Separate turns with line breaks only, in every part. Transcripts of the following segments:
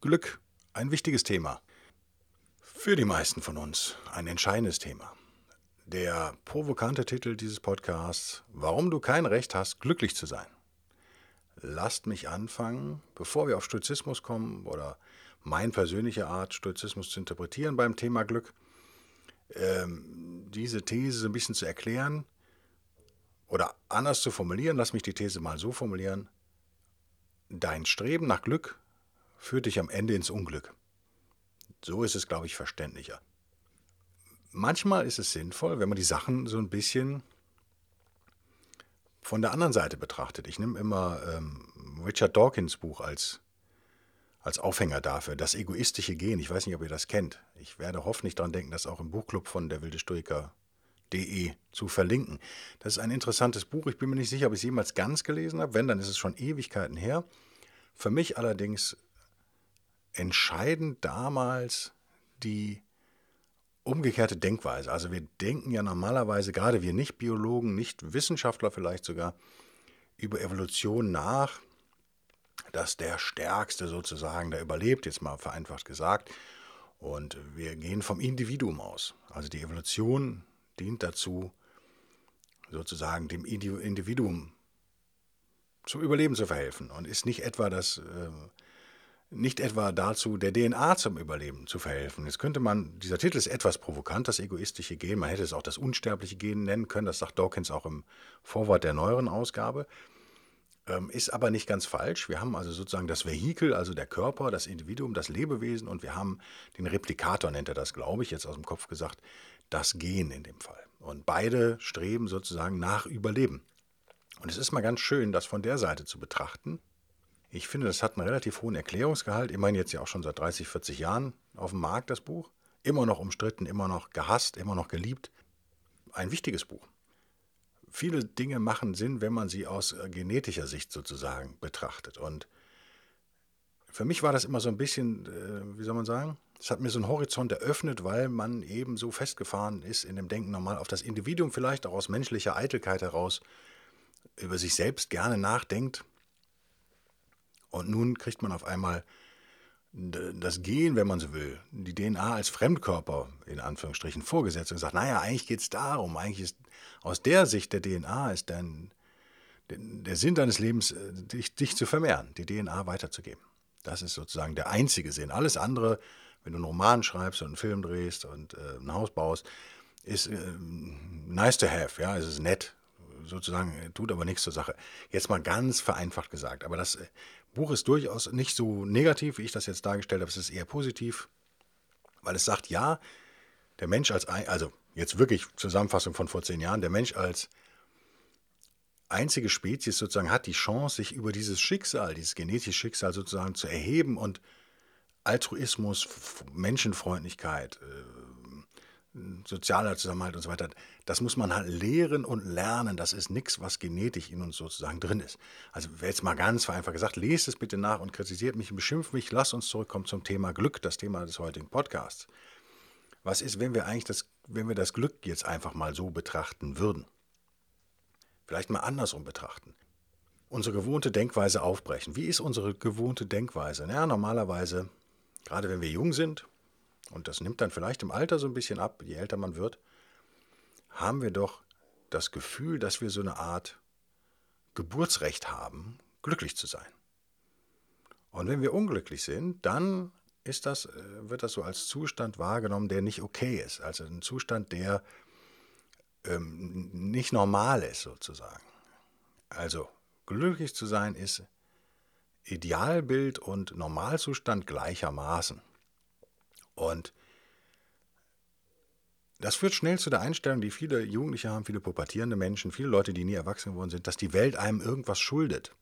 Glück. Ein wichtiges Thema. Für die meisten von uns ein entscheidendes Thema. Der provokante Titel dieses Podcasts, Warum du kein Recht hast, glücklich zu sein. Lasst mich anfangen, bevor wir auf Stoizismus kommen oder meine persönliche Art, Stoizismus zu interpretieren beim Thema Glück, ähm, diese These ein bisschen zu erklären, oder anders zu formulieren, lass mich die These mal so formulieren. Dein Streben nach Glück führt dich am Ende ins Unglück. So ist es, glaube ich, verständlicher. Manchmal ist es sinnvoll, wenn man die Sachen so ein bisschen von der anderen Seite betrachtet. Ich nehme immer ähm, Richard Dawkins Buch als, als Aufhänger dafür, das egoistische Gehen. Ich weiß nicht, ob ihr das kennt. Ich werde hoffentlich daran denken, das auch im Buchclub von der Wilde Stoiker De zu verlinken. Das ist ein interessantes Buch. Ich bin mir nicht sicher, ob ich es jemals ganz gelesen habe. Wenn, dann ist es schon Ewigkeiten her. Für mich allerdings entscheidend damals die umgekehrte Denkweise. Also wir denken ja normalerweise, gerade wir Nicht-Biologen, Nicht-Wissenschaftler vielleicht sogar, über Evolution nach, dass der Stärkste sozusagen da überlebt, jetzt mal vereinfacht gesagt. Und wir gehen vom Individuum aus. Also die Evolution dient dazu, sozusagen dem Individuum zum Überleben zu verhelfen und ist nicht etwa das äh, nicht etwa dazu, der DNA zum Überleben zu verhelfen. Jetzt könnte man, dieser Titel ist etwas provokant, das egoistische Gen, man hätte es auch das unsterbliche Gen nennen können, das sagt Dawkins auch im Vorwort der neueren Ausgabe, ähm, ist aber nicht ganz falsch. Wir haben also sozusagen das Vehikel, also der Körper, das Individuum, das Lebewesen und wir haben den Replikator, nennt er das, glaube ich, jetzt aus dem Kopf gesagt, das Gen in dem Fall. Und beide streben sozusagen nach Überleben. Und es ist mal ganz schön, das von der Seite zu betrachten. Ich finde, das hat einen relativ hohen Erklärungsgehalt. Ich meine jetzt ja auch schon seit 30, 40 Jahren auf dem Markt, das Buch. Immer noch umstritten, immer noch gehasst, immer noch geliebt. Ein wichtiges Buch. Viele Dinge machen Sinn, wenn man sie aus äh, genetischer Sicht sozusagen betrachtet. Und für mich war das immer so ein bisschen, äh, wie soll man sagen, es hat mir so einen Horizont eröffnet, weil man eben so festgefahren ist in dem Denken normal auf das Individuum, vielleicht auch aus menschlicher Eitelkeit heraus über sich selbst gerne nachdenkt. Und nun kriegt man auf einmal das Gen, wenn man so will, die DNA als Fremdkörper in Anführungsstrichen vorgesetzt und sagt, naja, eigentlich geht es darum, eigentlich ist aus der Sicht der DNA ist dein, der Sinn deines Lebens, äh, dich, dich zu vermehren, die DNA weiterzugeben. Das ist sozusagen der einzige Sinn. Alles andere wenn du einen Roman schreibst und einen Film drehst und äh, ein Haus baust, ist äh, nice to have, ja, es ist nett, sozusagen, tut aber nichts zur Sache. Jetzt mal ganz vereinfacht gesagt, aber das äh, Buch ist durchaus nicht so negativ, wie ich das jetzt dargestellt habe, es ist eher positiv, weil es sagt, ja, der Mensch als, also jetzt wirklich Zusammenfassung von vor zehn Jahren, der Mensch als einzige Spezies sozusagen hat die Chance, sich über dieses Schicksal, dieses genetische Schicksal sozusagen zu erheben und Altruismus, Menschenfreundlichkeit, äh, sozialer Zusammenhalt und so weiter, das muss man halt lehren und lernen. Das ist nichts, was genetisch in uns sozusagen drin ist. Also jetzt mal ganz vereinfacht gesagt, lest es bitte nach und kritisiert mich und beschimpft mich. Lasst uns zurückkommen zum Thema Glück, das Thema des heutigen Podcasts. Was ist, wenn wir eigentlich das, wenn wir das Glück jetzt einfach mal so betrachten würden? Vielleicht mal andersrum betrachten unsere gewohnte Denkweise aufbrechen. Wie ist unsere gewohnte Denkweise? Ja, normalerweise gerade wenn wir jung sind, und das nimmt dann vielleicht im Alter so ein bisschen ab, je älter man wird, haben wir doch das Gefühl, dass wir so eine Art Geburtsrecht haben, glücklich zu sein. Und wenn wir unglücklich sind, dann ist das, äh, wird das so als Zustand wahrgenommen, der nicht okay ist. Also ein Zustand, der ähm, nicht normal ist sozusagen. Also glücklich zu sein ist Idealbild und Normalzustand gleichermaßen. Und das führt schnell zu der Einstellung, die viele Jugendliche haben, viele pubertierende Menschen, viele Leute, die nie erwachsen geworden sind, dass die Welt einem irgendwas schuldet.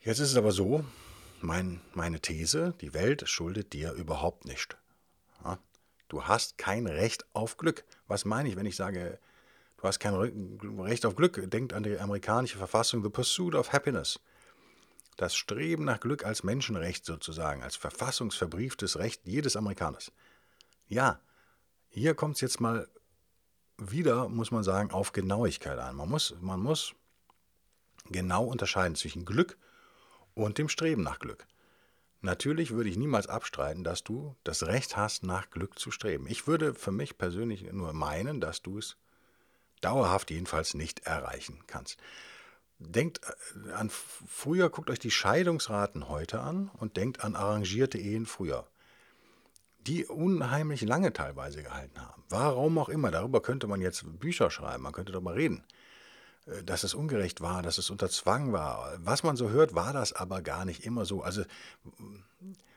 Jetzt ist es aber so, mein, meine These, die Welt schuldet dir überhaupt nicht. Ja? Du hast kein Recht auf Glück. Was meine ich, wenn ich sage, du hast kein Recht auf Glück? Denkt an die amerikanische Verfassung, The Pursuit of Happiness. Das Streben nach Glück als Menschenrecht sozusagen, als verfassungsverbrieftes Recht jedes Amerikaners. Ja, hier kommt es jetzt mal wieder, muss man sagen, auf Genauigkeit an. Man muss, man muss genau unterscheiden zwischen Glück und dem Streben nach Glück. Natürlich würde ich niemals abstreiten, dass du das Recht hast, nach Glück zu streben. Ich würde für mich persönlich nur meinen, dass du es dauerhaft jedenfalls nicht erreichen kannst. Denkt äh, an früher, guckt euch die Scheidungsraten heute an und denkt an arrangierte Ehen früher, die unheimlich lange teilweise gehalten haben. Warum auch immer, darüber könnte man jetzt Bücher schreiben, man könnte darüber reden. Äh, dass es ungerecht war, dass es unter Zwang war. Was man so hört, war das aber gar nicht immer so. Also,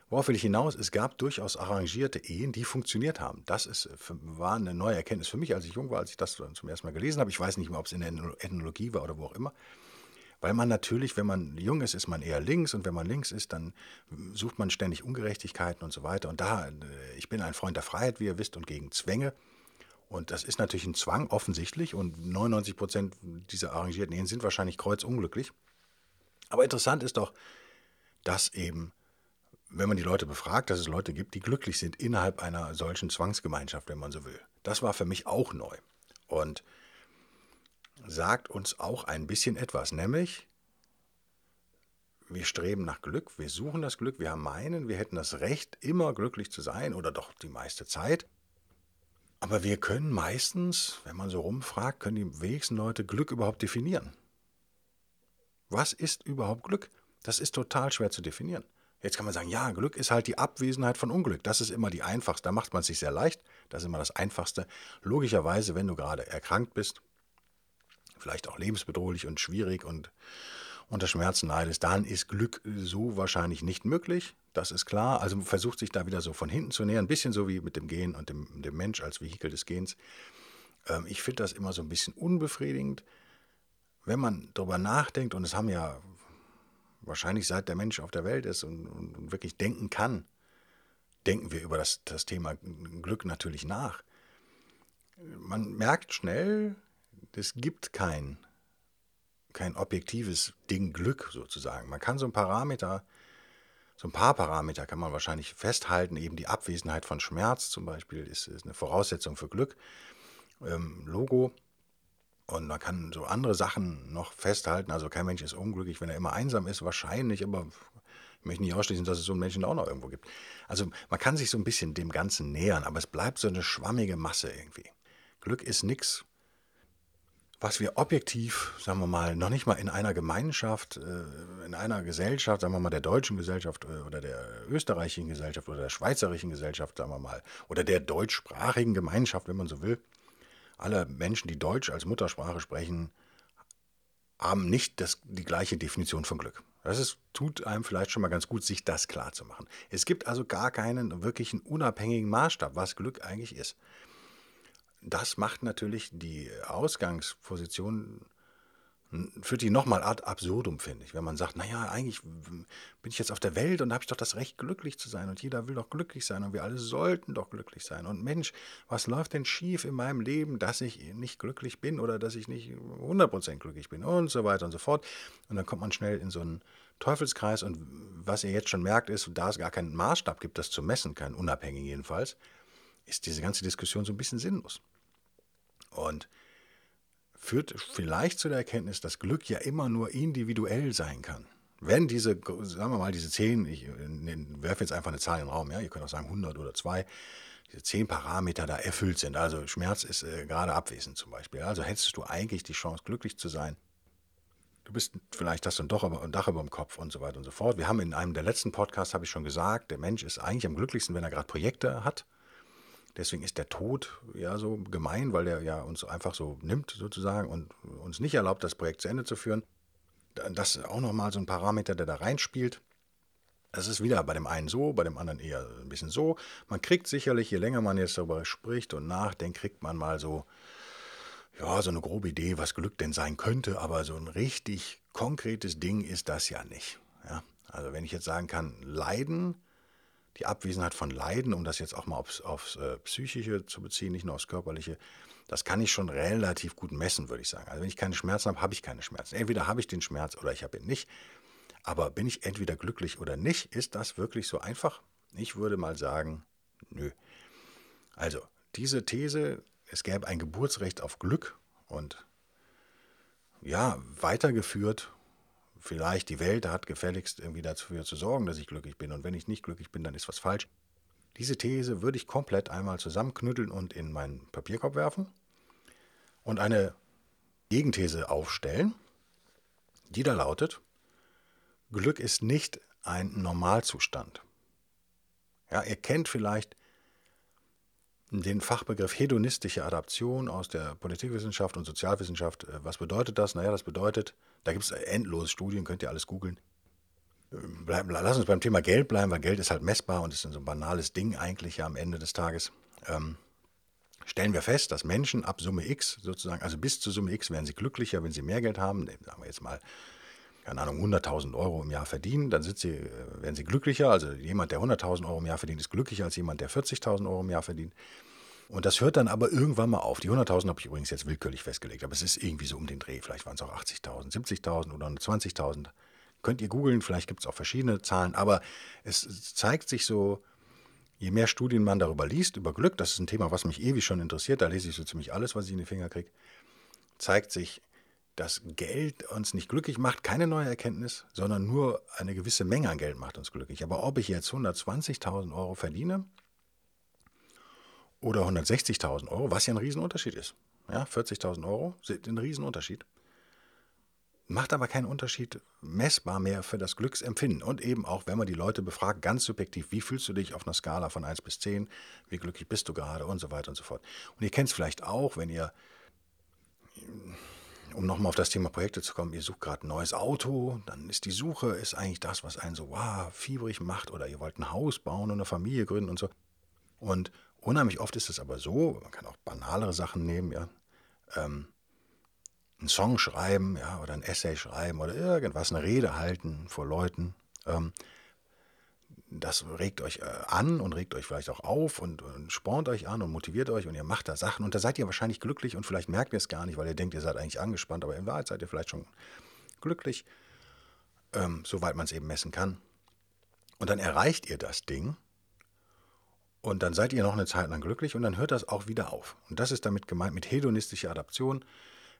worauf will ich hinaus? Es gab durchaus arrangierte Ehen, die funktioniert haben. Das ist, war eine neue Erkenntnis für mich, als ich jung war, als ich das zum ersten Mal gelesen habe. Ich weiß nicht mehr, ob es in der Ethnologie war oder wo auch immer. Weil man natürlich, wenn man jung ist, ist man eher links und wenn man links ist, dann sucht man ständig Ungerechtigkeiten und so weiter. Und da, äh, ich bin ein Freund der Freiheit, wie ihr wisst, und gegen Zwänge. Und das ist natürlich ein Zwang, offensichtlich. Und 99 Prozent dieser arrangierten Ehen sind wahrscheinlich kreuzunglücklich. Aber interessant ist doch, dass eben, wenn man die Leute befragt, dass es Leute gibt, die glücklich sind innerhalb einer solchen Zwangsgemeinschaft, wenn man so will. Das war für mich auch neu. Und sagt uns auch ein bisschen etwas, nämlich wir streben nach Glück, wir suchen das Glück, wir meinen, wir hätten das Recht, immer glücklich zu sein oder doch die meiste Zeit. Aber wir können meistens, wenn man so rumfragt, können die wenigsten Leute Glück überhaupt definieren. Was ist überhaupt Glück? Das ist total schwer zu definieren. Jetzt kann man sagen, ja, Glück ist halt die Abwesenheit von Unglück. Das ist immer die einfachste. Da macht man es sich sehr leicht. Das ist immer das Einfachste. Logischerweise, wenn du gerade erkrankt bist, vielleicht auch lebensbedrohlich und schwierig und unter Schmerzen leidest, dann ist Glück so wahrscheinlich nicht möglich. Das ist klar. Also versucht sich da wieder so von hinten zu nähern, ein bisschen so wie mit dem Gen und dem, dem Mensch als Vehikel des Gens. Ähm, ich finde das immer so ein bisschen unbefriedigend, wenn man darüber nachdenkt, und es haben ja wahrscheinlich seit der Mensch auf der Welt ist und, und wirklich denken kann, denken wir über das, das Thema Glück natürlich nach. Man merkt schnell, es gibt kein kein objektives Ding Glück sozusagen. Man kann so ein Parameter, so ein paar Parameter kann man wahrscheinlich festhalten. Eben die Abwesenheit von Schmerz zum Beispiel ist, ist eine Voraussetzung für Glück. Ähm, Logo. Und man kann so andere Sachen noch festhalten. Also kein Mensch ist unglücklich, wenn er immer einsam ist, wahrscheinlich, aber ich möchte nicht ausschließen, dass es so einen Menschen auch noch irgendwo gibt. Also man kann sich so ein bisschen dem Ganzen nähern, aber es bleibt so eine schwammige Masse irgendwie. Glück ist nichts was wir objektiv, sagen wir mal, noch nicht mal in einer Gemeinschaft, äh, in einer Gesellschaft, sagen wir mal der deutschen Gesellschaft äh, oder der österreichischen Gesellschaft oder der schweizerischen Gesellschaft, sagen wir mal, oder der deutschsprachigen Gemeinschaft, wenn man so will, alle Menschen, die Deutsch als Muttersprache sprechen, haben nicht das, die gleiche Definition von Glück. Das ist, tut einem vielleicht schon mal ganz gut, sich das klar zu machen. Es gibt also gar keinen wirklichen unabhängigen Maßstab, was Glück eigentlich ist das macht natürlich die Ausgangsposition, führt die nochmal ad absurdum, finde ich. Wenn man sagt, naja, eigentlich bin ich jetzt auf der Welt und habe ich doch das Recht, glücklich zu sein und jeder will doch glücklich sein und wir alle sollten doch glücklich sein. Und Mensch, was läuft denn schief in meinem Leben, dass ich nicht glücklich bin oder dass ich nicht 100% glücklich bin und so weiter und so fort. Und dann kommt man schnell in so einen Teufelskreis und was ihr jetzt schon merkt, ist, da es gar keinen Maßstab gibt, das zu messen, keinen unabhängigen jedenfalls, ist diese ganze Diskussion so ein bisschen sinnlos. Und führt vielleicht zu der Erkenntnis, dass Glück ja immer nur individuell sein kann. Wenn diese, sagen wir mal, diese zehn, ich werfe jetzt einfach eine Zahl in den Raum, ja, ihr könnt auch sagen 100 oder 2, diese zehn Parameter da erfüllt sind, also Schmerz ist äh, gerade abwesend zum Beispiel, also hättest du eigentlich die Chance, glücklich zu sein. Du bist vielleicht hast du ein ein Dach über dem Kopf und so weiter und so fort. Wir haben in einem der letzten Podcasts, habe ich schon gesagt, der Mensch ist eigentlich am glücklichsten, wenn er gerade Projekte hat Deswegen ist der Tod ja so gemein, weil der ja uns einfach so nimmt sozusagen und uns nicht erlaubt, das Projekt zu Ende zu führen. Das ist auch nochmal so ein Parameter, der da reinspielt. Das ist wieder bei dem einen so, bei dem anderen eher ein bisschen so. Man kriegt sicherlich, je länger man jetzt darüber spricht und nachdenkt, kriegt man mal so, ja, so eine grobe Idee, was Glück denn sein könnte, aber so ein richtig konkretes Ding ist das ja nicht. Ja? Also wenn ich jetzt sagen kann, Leiden, die Abwesenheit von Leiden, um das jetzt auch mal aufs, aufs äh, Psychische zu beziehen, nicht nur aufs Körperliche, das kann ich schon relativ gut messen, würde ich sagen. Also wenn ich keine Schmerzen habe, habe ich keine Schmerzen. Entweder habe ich den Schmerz oder ich habe ihn nicht. Aber bin ich entweder glücklich oder nicht? Ist das wirklich so einfach? Ich würde mal sagen, nö. Also, diese These, es gäbe ein Geburtsrecht auf Glück und ja, weitergeführt, vielleicht die Welt hat gefälligst irgendwie dafür zu sorgen, dass ich glücklich bin und wenn ich nicht glücklich bin, dann ist was falsch. Diese These würde ich komplett einmal zusammenknütteln und in meinen Papierkorb werfen und eine Gegenthese aufstellen, die da lautet, Glück ist nicht ein Normalzustand. Ja, ihr kennt vielleicht den Fachbegriff hedonistische Adaption aus der Politikwissenschaft und Sozialwissenschaft. Äh, was bedeutet das? Naja, das bedeutet, da gibt es endlose Studien, könnt ihr alles googeln. Ähm, lass uns beim Thema Geld bleiben, weil Geld ist halt messbar und ist so ein banales Ding eigentlich ja am Ende des Tages. Ähm, stellen wir fest, dass Menschen ab Summe X sozusagen, also bis zur Summe X werden sie glücklicher, wenn sie mehr Geld haben. Sagen wir jetzt mal keine Ahnung, 100.000 Euro im Jahr verdienen, dann sind sie, äh, werden sie glücklicher. Also jemand, der 100.000 Euro im Jahr verdient, ist glücklicher als jemand, der 40.000 Euro im Jahr verdient. Und das hört dann aber irgendwann mal auf. Die 100.000 habe ich übrigens jetzt willkürlich festgelegt, aber es ist irgendwie so um den Dreh. Vielleicht waren es auch 80.000, 70.000 oder 20.000. Könnt ihr googeln, vielleicht gibt es auch verschiedene Zahlen, aber es zeigt sich so, je mehr Studien man darüber liest, über Glück, das ist ein Thema, was mich ewig schon interessiert, da lese ich so ziemlich alles, was ich in die Finger kriege, zeigt sich, dass Geld uns nicht glücklich macht, keine neue Erkenntnis, sondern nur eine gewisse Menge an Geld macht uns glücklich. Aber ob ich jetzt 120.000 Euro verdiene oder 160.000 Euro, was ja ein Riesenunterschied ist, ja, 40.000 Euro sind ein Riesenunterschied, macht aber keinen Unterschied messbar mehr für das Glücksempfinden. Und eben auch, wenn man die Leute befragt, ganz subjektiv, wie fühlst du dich auf einer Skala von 1 bis 10, wie glücklich bist du gerade und so weiter und so fort. Und ihr kennt es vielleicht auch, wenn ihr um nochmal auf das Thema Projekte zu kommen, ihr sucht gerade ein neues Auto, dann ist die Suche ist eigentlich das, was einen so wow, fiebrig macht oder ihr wollt ein Haus bauen und eine Familie gründen und so. Und unheimlich oft ist es aber so, man kann auch banalere Sachen nehmen, ja, ähm, einen Song schreiben, ja, oder ein Essay schreiben oder irgendwas, eine Rede halten vor Leuten. Ähm, das regt euch äh, an und regt euch vielleicht auch auf und, und, spornt euch an und motiviert euch und ihr macht da Sachen und da seid ihr wahrscheinlich glücklich und vielleicht merkt ihr es gar nicht, weil ihr denkt, ihr seid eigentlich angespannt, aber in Wahrheit seid ihr vielleicht schon glücklich, ähm, soweit man es eben messen kann. Und dann erreicht ihr das Ding und dann seid ihr noch eine Zeit lang glücklich und dann hört das auch wieder auf. Und das ist damit gemeint mit hedonistischer Adaption.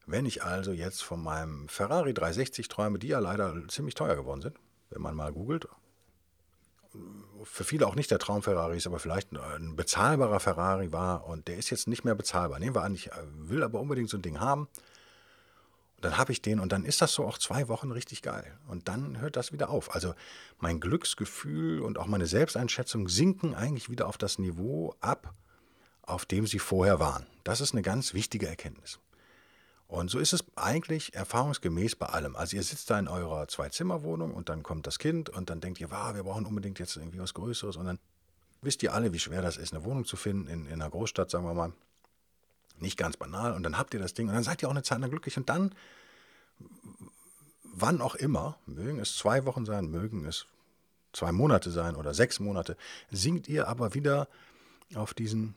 Wenn ich also jetzt von meinem Ferrari 360 träume, die ja leider ziemlich teuer geworden sind, wenn man mal googelt, für viele auch nicht der Traum Ferrari ist, aber vielleicht ein bezahlbarer Ferrari war und der ist jetzt nicht mehr bezahlbar. Nehmen wir an, ich äh, will aber unbedingt so ein Ding haben. Und dann habe ich den und dann ist das so auch zwei Wochen richtig geil. Und dann hört das wieder auf. Also mein Glücksgefühl und auch meine Selbsteinschätzung sinken eigentlich wieder auf das Niveau ab, auf dem sie vorher waren. Das ist eine ganz wichtige Erkenntnis. Und so ist es eigentlich erfahrungsgemäß bei allem. Also ihr sitzt da in eurer Zwei-Zimmer-Wohnung und dann kommt das Kind und dann denkt ihr, wow, wir brauchen unbedingt jetzt irgendwie was Größeres. Und dann wisst ihr alle, wie schwer das ist, eine Wohnung zu finden in, in einer Großstadt, sagen wir mal. Nicht ganz banal. Und dann habt ihr das Ding und dann seid ihr auch eine Zeit lang glücklich. Und dann, wann auch immer, mögen es zwei Wochen sein, mögen es zwei Monate sein oder sechs Monate, sinkt ihr aber wieder auf diesen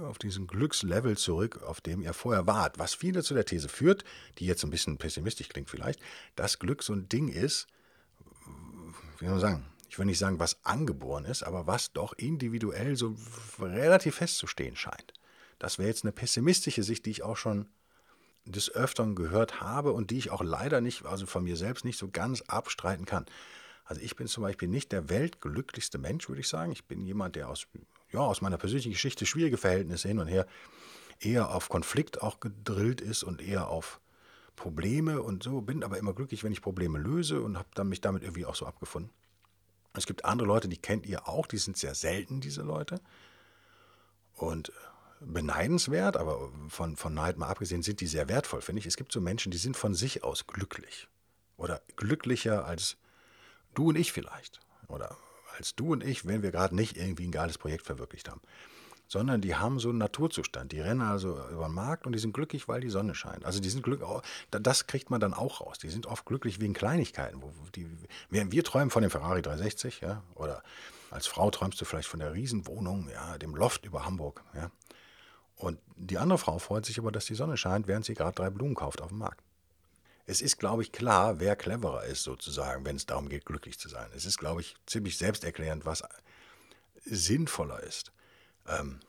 auf diesen Glückslevel zurück, auf dem ihr vorher wart. Was viele zu der These führt, die jetzt ein bisschen pessimistisch klingt vielleicht, dass Glück so ein Ding ist, wie soll man sagen, ich will nicht sagen, was angeboren ist, aber was doch individuell so relativ festzustehen scheint. Das wäre jetzt eine pessimistische Sicht, die ich auch schon des Öfteren gehört habe und die ich auch leider nicht, also von mir selbst nicht so ganz abstreiten kann. Also ich bin zum Beispiel nicht der weltglücklichste Mensch, würde ich sagen. Ich bin jemand, der aus ja, aus meiner persönlichen Geschichte schwierige Verhältnisse hin und her eher auf Konflikt auch gedrillt ist und eher auf Probleme und so, bin aber immer glücklich, wenn ich Probleme löse und habe mich damit irgendwie auch so abgefunden. Es gibt andere Leute, die kennt ihr auch, die sind sehr selten, diese Leute. Und beneidenswert, aber von, von Neid mal abgesehen, sind die sehr wertvoll, finde ich. Es gibt so Menschen, die sind von sich aus glücklich. Oder glücklicher als du und ich vielleicht. Oder als du und ich, wenn wir gerade nicht irgendwie ein geiles Projekt verwirklicht haben. sondern die haben so einen Naturzustand. Die rennen also über den Markt und die sind glücklich, weil die Sonne scheint. Also die sind glücklich, das kriegt man dann auch raus. Die sind oft glücklich wegen Kleinigkeiten. Wo die, wir, wir träumen von dem Ferrari 360, ja, oder als Frau träumst du vielleicht von der Riesenwohnung, ja, dem Loft über Hamburg, ja. Und die andere Frau freut sich aber, dass die Sonne scheint, während sie gerade drei Blumen kauft auf dem Markt. Es ist, glaube ich, klar, wer cleverer ist, sozusagen, wenn es darum geht, glücklich zu sein. Es ist, glaube ich, ziemlich selbsterklärend, was sinnvoller ist. Ähm,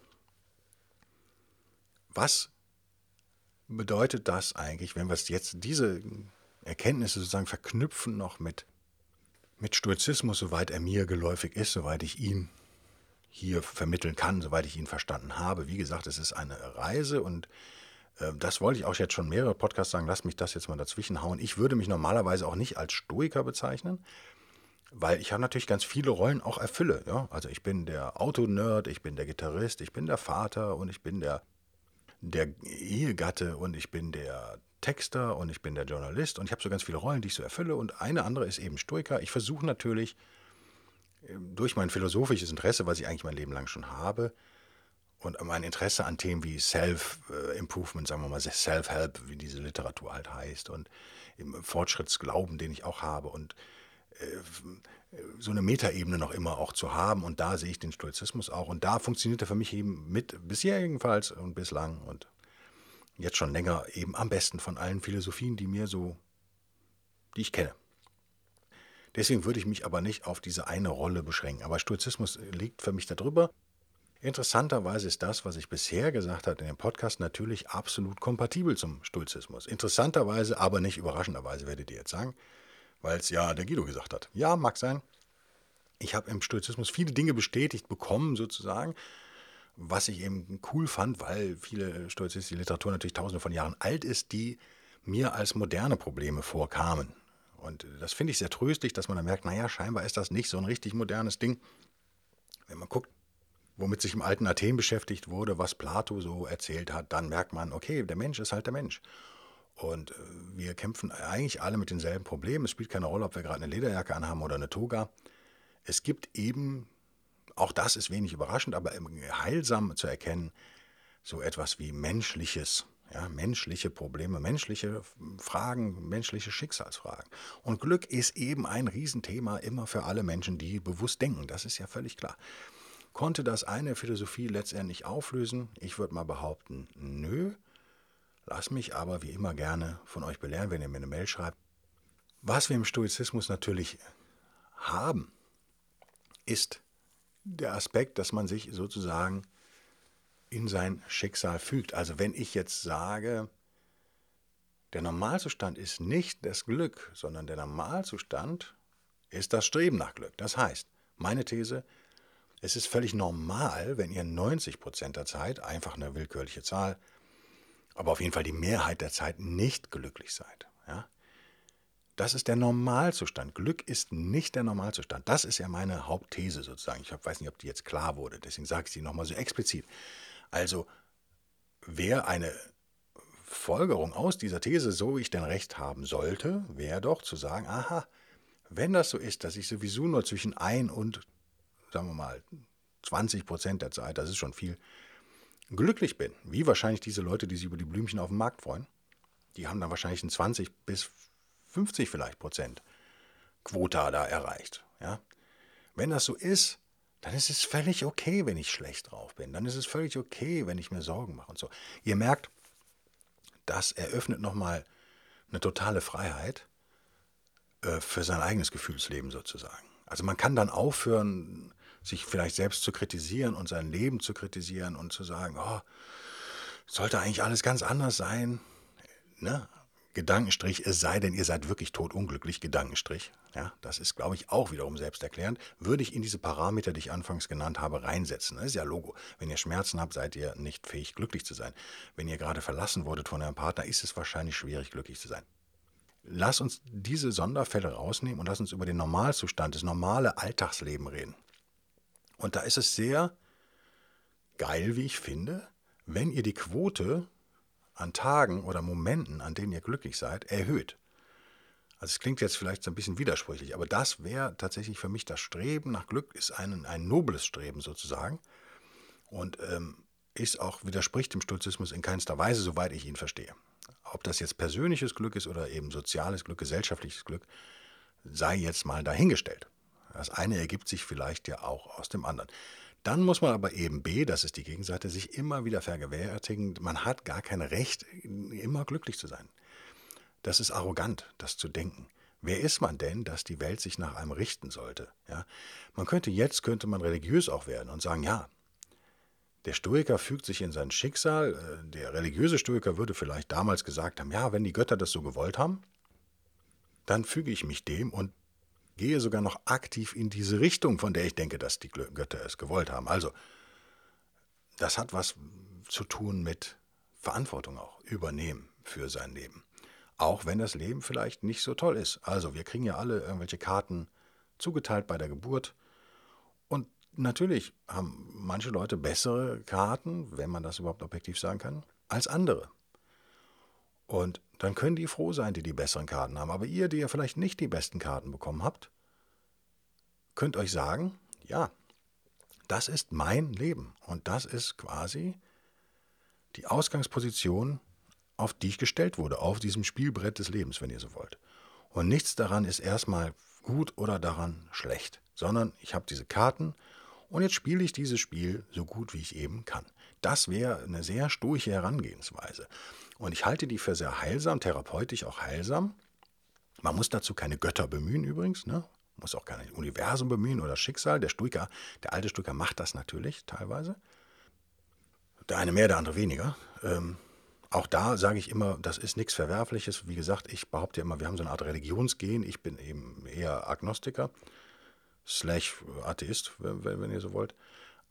was bedeutet das eigentlich, wenn wir jetzt diese Erkenntnisse sozusagen verknüpfen noch mit, mit Stoizismus, soweit er mir geläufig ist, soweit ich ihn hier vermitteln kann, soweit ich ihn verstanden habe. Wie gesagt, es ist eine Reise und äh, das wollte ich auch jetzt schon mehrere Podcasts sagen. Lass mich das jetzt mal dazwischen hauen. Ich würde mich normalerweise auch nicht als Stoiker bezeichnen, weil ich habe natürlich ganz viele Rollen auch erfülle. Ja? Also ich bin der Autonerd, ich bin der Gitarrist, ich bin der Vater und ich bin der, der Ehegatte und ich bin der Texter und ich bin der Journalist und ich habe so ganz viele Rollen, die ich so erfülle und eine andere ist eben Stoiker. Ich versuche natürlich ähm, durch mein philosophisches Interesse, was ich eigentlich mein Leben lang schon habe, und mein Interesse an Themen wie Self-Improvement, sagen wir mal, Self-Help, wie diese Literatur halt heißt, und im Fortschrittsglauben, den ich auch habe, und äh, so eine Metaebene noch immer auch zu haben. Und da sehe ich den Stoizismus auch. Und da funktioniert er für mich eben mit, bisher jedenfalls und bislang und jetzt schon länger eben am besten von allen Philosophien, die mir so, die ich kenne. Deswegen würde ich mich aber nicht auf diese eine Rolle beschränken. Aber Stoizismus liegt für mich darüber. Interessanterweise ist das, was ich bisher gesagt habe in dem Podcast, natürlich absolut kompatibel zum Stoizismus. Interessanterweise, aber nicht überraschenderweise, werdet ihr jetzt sagen weil es ja der Guido gesagt hat. Ja, mag sein. Ich habe im Stoizismus viele Dinge bestätigt bekommen, sozusagen, was ich eben cool fand, weil viele stoizistische Literatur natürlich tausende von Jahren alt ist, die mir als moderne Probleme vorkamen. Und das finde ich sehr tröstlich, dass man dann merkt, naja, scheinbar ist das nicht so ein richtig modernes Ding. Wenn man guckt, womit sich im alten Athen beschäftigt wurde, was Plato so erzählt hat, dann merkt man, okay, der Mensch ist halt der Mensch. Und äh, wir kämpfen eigentlich alle mit denselben Problemen. Es spielt keine Rolle, ob wir gerade eine Lederjacke anhaben oder eine Toga. Es gibt eben, auch das ist wenig überraschend, aber heilsam zu erkennen, so etwas wie menschliches, ja, menschliche Probleme, menschliche Fragen, menschliche Schicksalsfragen. Und Glück ist eben ein Riesenthema immer für alle Menschen, die bewusst denken. Das ist ja völlig klar. Konnte das eine Philosophie letztendlich auflösen? Ich würde mal behaupten, nö. Lass mich aber wie immer gerne von euch belehren, wenn ihr mir eine Mail schreibt. Was wir im Stoizismus natürlich haben, ist der Aspekt, dass man sich sozusagen in sein Schicksal fügt. Also wenn ich jetzt sage, der Normalzustand ist nicht das Glück, sondern der Normalzustand ist das Streben nach Glück. Das heißt, meine These, es ist völlig normal, wenn ihr 90 Prozent der Zeit, einfach eine willkürliche Zahl, aber auf jeden Fall die Mehrheit der Zeit nicht glücklich seid. Ja? Das ist der Normalzustand. Glück ist nicht der Normalzustand. Das ist ja meine Hauptthese sozusagen. Ich weiß nicht, ob die jetzt klar wurde, deswegen sage ich sie nochmal so explizit. Also, wer eine Folgerung aus dieser These, so ich denn recht haben sollte, wäre doch zu sagen, aha, wenn das so ist, dass ich sowieso nur zwischen 1 und, sagen wir mal, 20 Prozent der Zeit, das ist schon viel, glücklich bin, wie wahrscheinlich diese Leute, die sich über die Blümchen auf dem Markt freuen, die haben dann wahrscheinlich ein 20 bis 50 vielleicht Prozent Quota da erreicht. Ja? Wenn das so ist, dann ist es völlig okay, wenn ich schlecht drauf bin. Dann ist es völlig okay, wenn ich mir Sorgen mache und so. Ihr merkt, das eröffnet nochmal eine totale Freiheit äh, für sein eigenes Gefühlsleben sozusagen. Also man kann dann aufhören, sich vielleicht selbst zu kritisieren und sein Leben zu kritisieren und zu sagen, oh, sollte eigentlich alles ganz anders sein. Ne? Gedankenstrich, es sei denn, ihr seid wirklich totunglücklich, Gedankenstrich. Ja, das ist, glaube ich, auch wiederum selbsterklärend. Würde ich in diese Parameter, die ich anfangs genannt habe, reinsetzen. Das ist ja Logo. Wenn ihr Schmerzen habt, seid ihr nicht fähig, glücklich zu sein. Wenn ihr gerade verlassen wurdet von eurem Partner, ist es wahrscheinlich schwierig, glücklich zu sein. Lass uns diese Sonderfälle rausnehmen und lass uns über den Normalzustand, das normale Alltagsleben reden. Und da ist es sehr geil, wie ich finde, wenn ihr die Quote an Tagen oder Momenten, an denen ihr glücklich seid, erhöht. Also es klingt jetzt vielleicht so ein bisschen widersprüchlich, aber das wäre tatsächlich für mich das Streben nach Glück, ist ein, ein nobles Streben sozusagen. Und ähm, ist auch, widerspricht dem Stoizismus in keinster Weise, soweit ich ihn verstehe. Ob das jetzt persönliches Glück ist oder eben soziales Glück, gesellschaftliches Glück, sei jetzt mal dahingestellt. Das eine ergibt sich vielleicht ja auch aus dem anderen. Dann muss man aber eben B, das ist die Gegenseite, sich immer wieder vergewärtigen, man hat gar kein Recht, immer glücklich zu sein. Das ist arrogant, das zu denken. Wer ist man denn, dass die Welt sich nach einem richten sollte? Ja? Man könnte jetzt, könnte man religiös auch werden und sagen, ja, der Stoiker fügt sich in sein Schicksal. Äh, der religiöse Stoiker würde vielleicht damals gesagt haben, ja, wenn die Götter das so gewollt haben, dann füge ich mich dem und gehe sogar noch aktiv in diese Richtung, von der ich denke, dass die Götter es gewollt haben. Also, das hat was zu tun mit Verantwortung auch, übernehmen für sein Leben. Auch wenn das Leben vielleicht nicht so toll ist. Also, wir kriegen ja alle irgendwelche Karten zugeteilt bei der Geburt. Und natürlich haben manche Leute bessere Karten, wenn man das überhaupt objektiv sagen kann, als andere. Und dann können die froh sein, die die besseren Karten haben. Aber ihr, die ja vielleicht nicht die besten Karten bekommen habt, könnt euch sagen, ja, das ist mein Leben. Und das ist quasi die Ausgangsposition, auf die ich gestellt wurde, auf diesem Spielbrett des Lebens, wenn ihr so wollt. Und nichts daran ist erstmal gut oder daran schlecht, sondern ich habe diese Karten und jetzt spiele ich dieses Spiel so gut wie ich eben kann. Das wäre eine sehr stoische Herangehensweise. Und ich halte die für sehr heilsam, therapeutisch auch heilsam. Man muss dazu keine Götter bemühen übrigens, ne? muss auch kein Universum bemühen oder Schicksal. Der Stoiker, der alte Stoiker macht das natürlich teilweise. Der eine mehr, der andere weniger. Ähm, auch da sage ich immer, das ist nichts Verwerfliches. Wie gesagt, ich behaupte immer, wir haben so eine Art Religionsgen. Ich bin eben eher Agnostiker, slash Atheist, wenn, wenn ihr so wollt.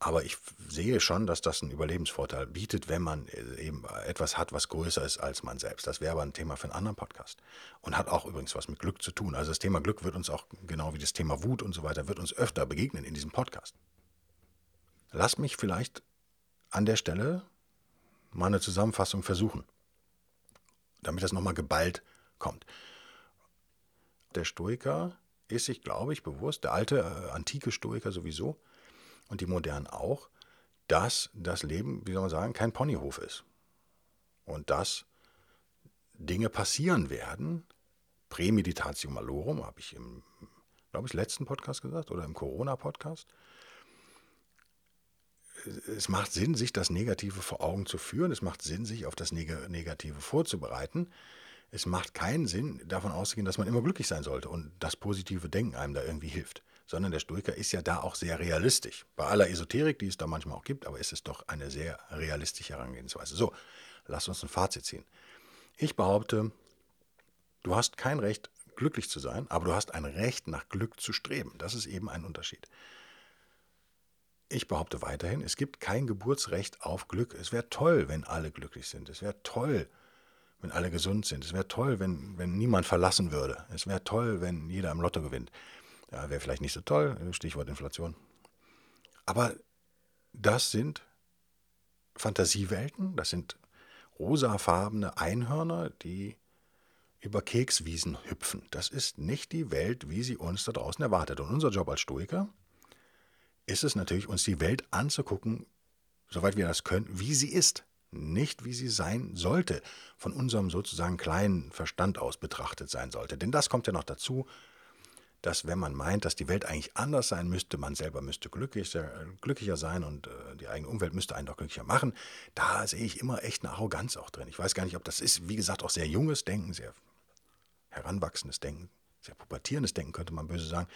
Aber ich sehe schon, dass das einen Überlebensvorteil bietet, wenn man äh, eben etwas hat, was größer ist als man selbst. Das wäre aber ein Thema für einen anderen Podcast. Und hat auch übrigens was mit Glück zu tun. Also das Thema Glück wird uns auch, genau wie das Thema Wut und so weiter, wird uns öfter begegnen in diesem Podcast. Lass mich vielleicht an der Stelle mal eine Zusammenfassung versuchen, damit das nochmal geballt kommt. Der Stoiker ist sich, glaube ich, bewusst, der alte, äh, antike Stoiker sowieso, und die modernen auch, dass das Leben, wie soll man sagen, kein Ponyhof ist. Und dass Dinge passieren werden, Prämeditatio malorum, habe ich im, glaube ich, letzten Podcast gesagt oder im Corona-Podcast. Es macht Sinn, sich das Negative vor Augen zu führen. Es macht Sinn, sich auf das Negative vorzubereiten. Es macht keinen Sinn, davon auszugehen, dass man immer glücklich sein sollte und das positive Denken einem da irgendwie hilft sondern der Stoiker ist ja da auch sehr realistisch. Bei aller Esoterik, die es da manchmal auch gibt, aber es ist doch eine sehr realistische Herangehensweise. So, lass uns ein Fazit ziehen. Ich behaupte, du hast kein Recht, glücklich zu sein, aber du hast ein Recht, nach Glück zu streben. Das ist eben ein Unterschied. Ich behaupte weiterhin, es gibt kein Geburtsrecht auf Glück. Es wäre toll, wenn alle glücklich sind. Es wäre toll, wenn alle gesund sind. Es wäre toll, wenn, wenn niemand verlassen würde. Es wäre toll, wenn jeder im Lotto gewinnt. Ja, wäre vielleicht nicht so toll, Stichwort Inflation. Aber das sind Fantasiewelten, das sind rosafarbene Einhörner, die über Kekswiesen hüpfen. Das ist nicht die Welt, wie sie uns da draußen erwartet. Und unser Job als Stoiker ist es natürlich, uns die Welt anzugucken, soweit wir das können, wie sie ist. Nicht wie sie sein sollte, von unserem sozusagen kleinen Verstand aus betrachtet sein sollte. Denn das kommt ja noch dazu, dass wenn man meint, dass die Welt eigentlich anders sein müsste, man selber müsste glücklicher, glücklicher sein und äh, die eigene Umwelt müsste einen doch glücklicher machen, da sehe ich immer echt eine Arroganz auch drin. Ich weiß gar nicht, ob das ist, wie gesagt, auch sehr junges Denken, sehr heranwachsendes Denken, sehr pubertierendes Denken, könnte man böse sagen.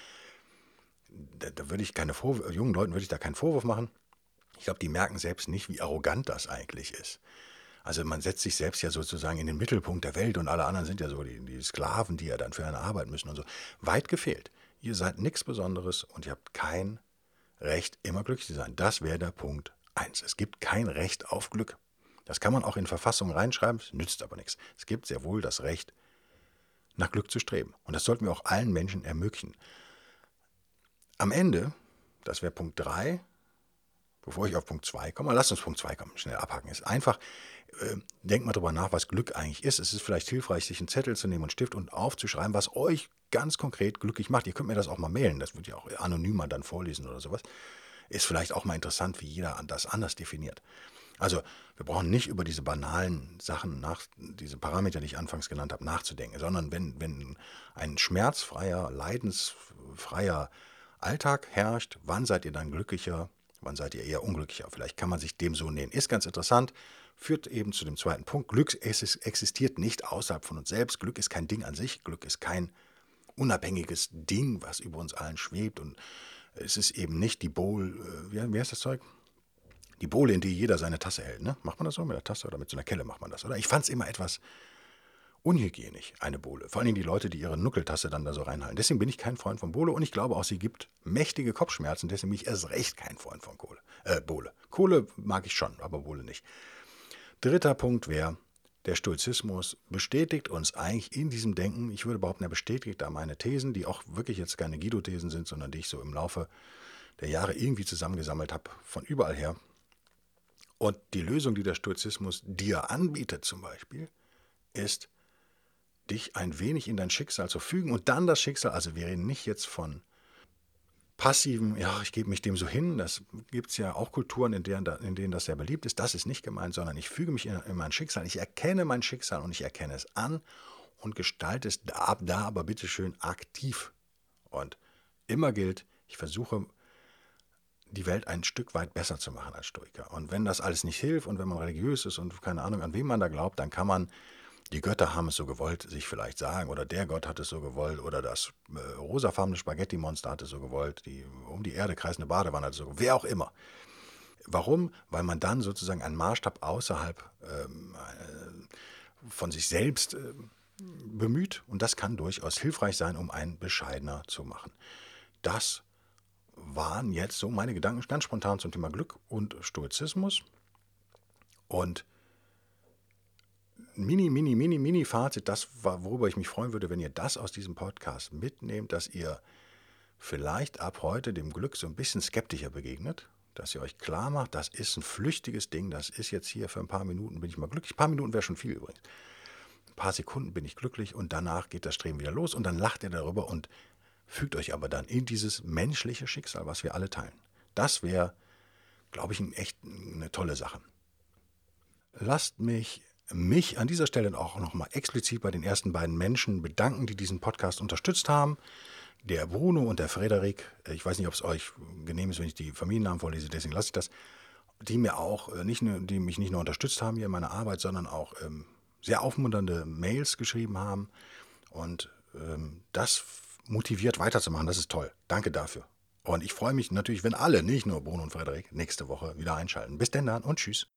Da, da würde ich keine Vorwürfe, jungen Leuten würde ich da keinen Vorwurf machen. Ich glaube, die merken selbst nicht, wie arrogant das eigentlich ist. Also man setzt sich selbst ja sozusagen in den Mittelpunkt der Welt und alle anderen sind ja so die, die Sklaven, die ja dann für eine Arbeit müssen und so. Weit gefehlt. Ihr seid nichts Besonderes und ihr habt kein Recht, immer glücklich zu sein. Das wäre der Punkt 1. Es gibt kein Recht auf Glück. Das kann man auch in Verfassungen reinschreiben, nützt aber nichts. Es gibt sehr wohl das Recht, nach Glück zu streben. Und das sollten wir auch allen Menschen ermöglichen. Am Ende, das wäre Punkt 3, bevor ich auf Punkt 2 komme, lass uns Punkt 2 kommen, schnell abhaken, ist einfach, denkt mal darüber nach, was Glück eigentlich ist. Es ist vielleicht hilfreich, sich einen Zettel zu nehmen und Stift und aufzuschreiben, was euch ganz konkret glücklich macht. Ihr könnt mir das auch mal mailen, das wird ja auch anonymer dann vorlesen oder sowas. ist vielleicht auch mal interessant, wie jeder das anders definiert. Also wir brauchen nicht über diese banalen Sachen, nach, diese Parameter, die ich anfangs genannt habe, nachzudenken, sondern wenn, wenn ein schmerzfreier, leidensfreier Alltag herrscht, wann seid ihr dann glücklicher, wann seid ihr eher unglücklicher? Vielleicht kann man sich dem so nähen. Ist ganz interessant, führt eben zu dem zweiten Punkt. Glück existiert nicht außerhalb von uns selbst. Glück ist kein Ding an sich. Glück ist kein unabhängiges Ding, was über uns allen schwebt. Und es ist eben nicht die Bowl, äh, wie, wie heißt das Zeug? Die Bowle, in die jeder seine Tasse hält. Ne? Macht man das so mit der Tasse oder mit so einer Kelle macht man das, oder? Ich fand es immer etwas unhygienisch, eine Bohle. Vor allem die Leute, die ihre Nuckeltasse dann da so reinhalten. Deswegen bin ich kein Freund von Bohle und ich glaube auch, sie gibt mächtige Kopfschmerzen. Deswegen bin ich erst recht kein Freund von Kohle. Äh, Bohle. Kohle mag ich schon, aber Bohle nicht. Dritter Punkt wäre, der Stoizismus bestätigt uns eigentlich in diesem Denken, ich würde behaupten, er bestätigt da meine Thesen, die auch wirklich jetzt keine Guido-Thesen sind, sondern die ich so im Laufe der Jahre irgendwie zusammengesammelt habe, von überall her. Und die Lösung, die der Stoizismus dir anbietet zum Beispiel, ist, dich ein wenig in dein Schicksal zu fügen und dann das Schicksal, also wir reden nicht jetzt von passiven, ja, ich gebe mich dem so hin, das gibt es ja auch Kulturen, in denen, in denen das sehr beliebt ist, das ist nicht gemeint, sondern ich füge mich in, in mein Schicksal, ich erkenne mein Schicksal und ich erkenne es an und gestalte es da, da aber bitteschön aktiv. Und immer gilt, ich versuche die Welt ein Stück weit besser zu machen als Stoiker. Und wenn das alles nicht hilft und wenn man religiös ist und keine Ahnung, an wen man da glaubt, dann kann man die Götter haben es so gewollt, sich vielleicht sagen, oder der Gott hat es so gewollt, oder das äh, rosafarbene Spaghetti-Monster hat es so gewollt, die um die Erde kreisende Badewanne hat es so gewollt, wer auch immer. Warum? Weil man dann sozusagen einen Maßstab außerhalb ähm, äh, von sich selbst äh, bemüht und das kann durchaus hilfreich sein, um einen bescheidener zu machen. Das waren jetzt so meine Gedanken ganz spontan zum Thema Glück und Stoizismus. Und mini, mini, mini, mini Fazit, das war, worüber ich mich freuen würde, wenn ihr das aus diesem Podcast mitnehmt, dass ihr vielleicht ab heute dem Glück so ein bisschen skeptischer begegnet, dass ihr euch klar macht, das ist ein flüchtiges Ding, das ist jetzt hier für ein paar Minuten bin ich mal glücklich. Ein paar Minuten wäre schon viel übrigens. Ein paar Sekunden bin ich glücklich und danach geht das Streben wieder los und dann lacht ihr darüber und fügt euch aber dann in dieses menschliche Schicksal, was wir alle teilen. Das wäre, glaube ich, echt eine tolle Sache. Lasst mich mich an dieser Stelle auch nochmal explizit bei den ersten beiden Menschen bedanken, die diesen Podcast unterstützt haben. Der Bruno und der Frederik, ich weiß nicht, ob es euch genehm ist, wenn ich die Familiennamen vorlese, deswegen lasse ich das, die mir auch äh, nicht nur, die mich nicht nur unterstützt haben hier in meiner Arbeit, sondern auch ähm, sehr aufmunternde Mails geschrieben haben. Und ähm, das motiviert weiterzumachen. Das ist toll. Danke dafür. Und ich freue mich natürlich, wenn alle, nicht nur Bruno und Frederik, nächste Woche wieder einschalten. Bis denn dann und tschüss.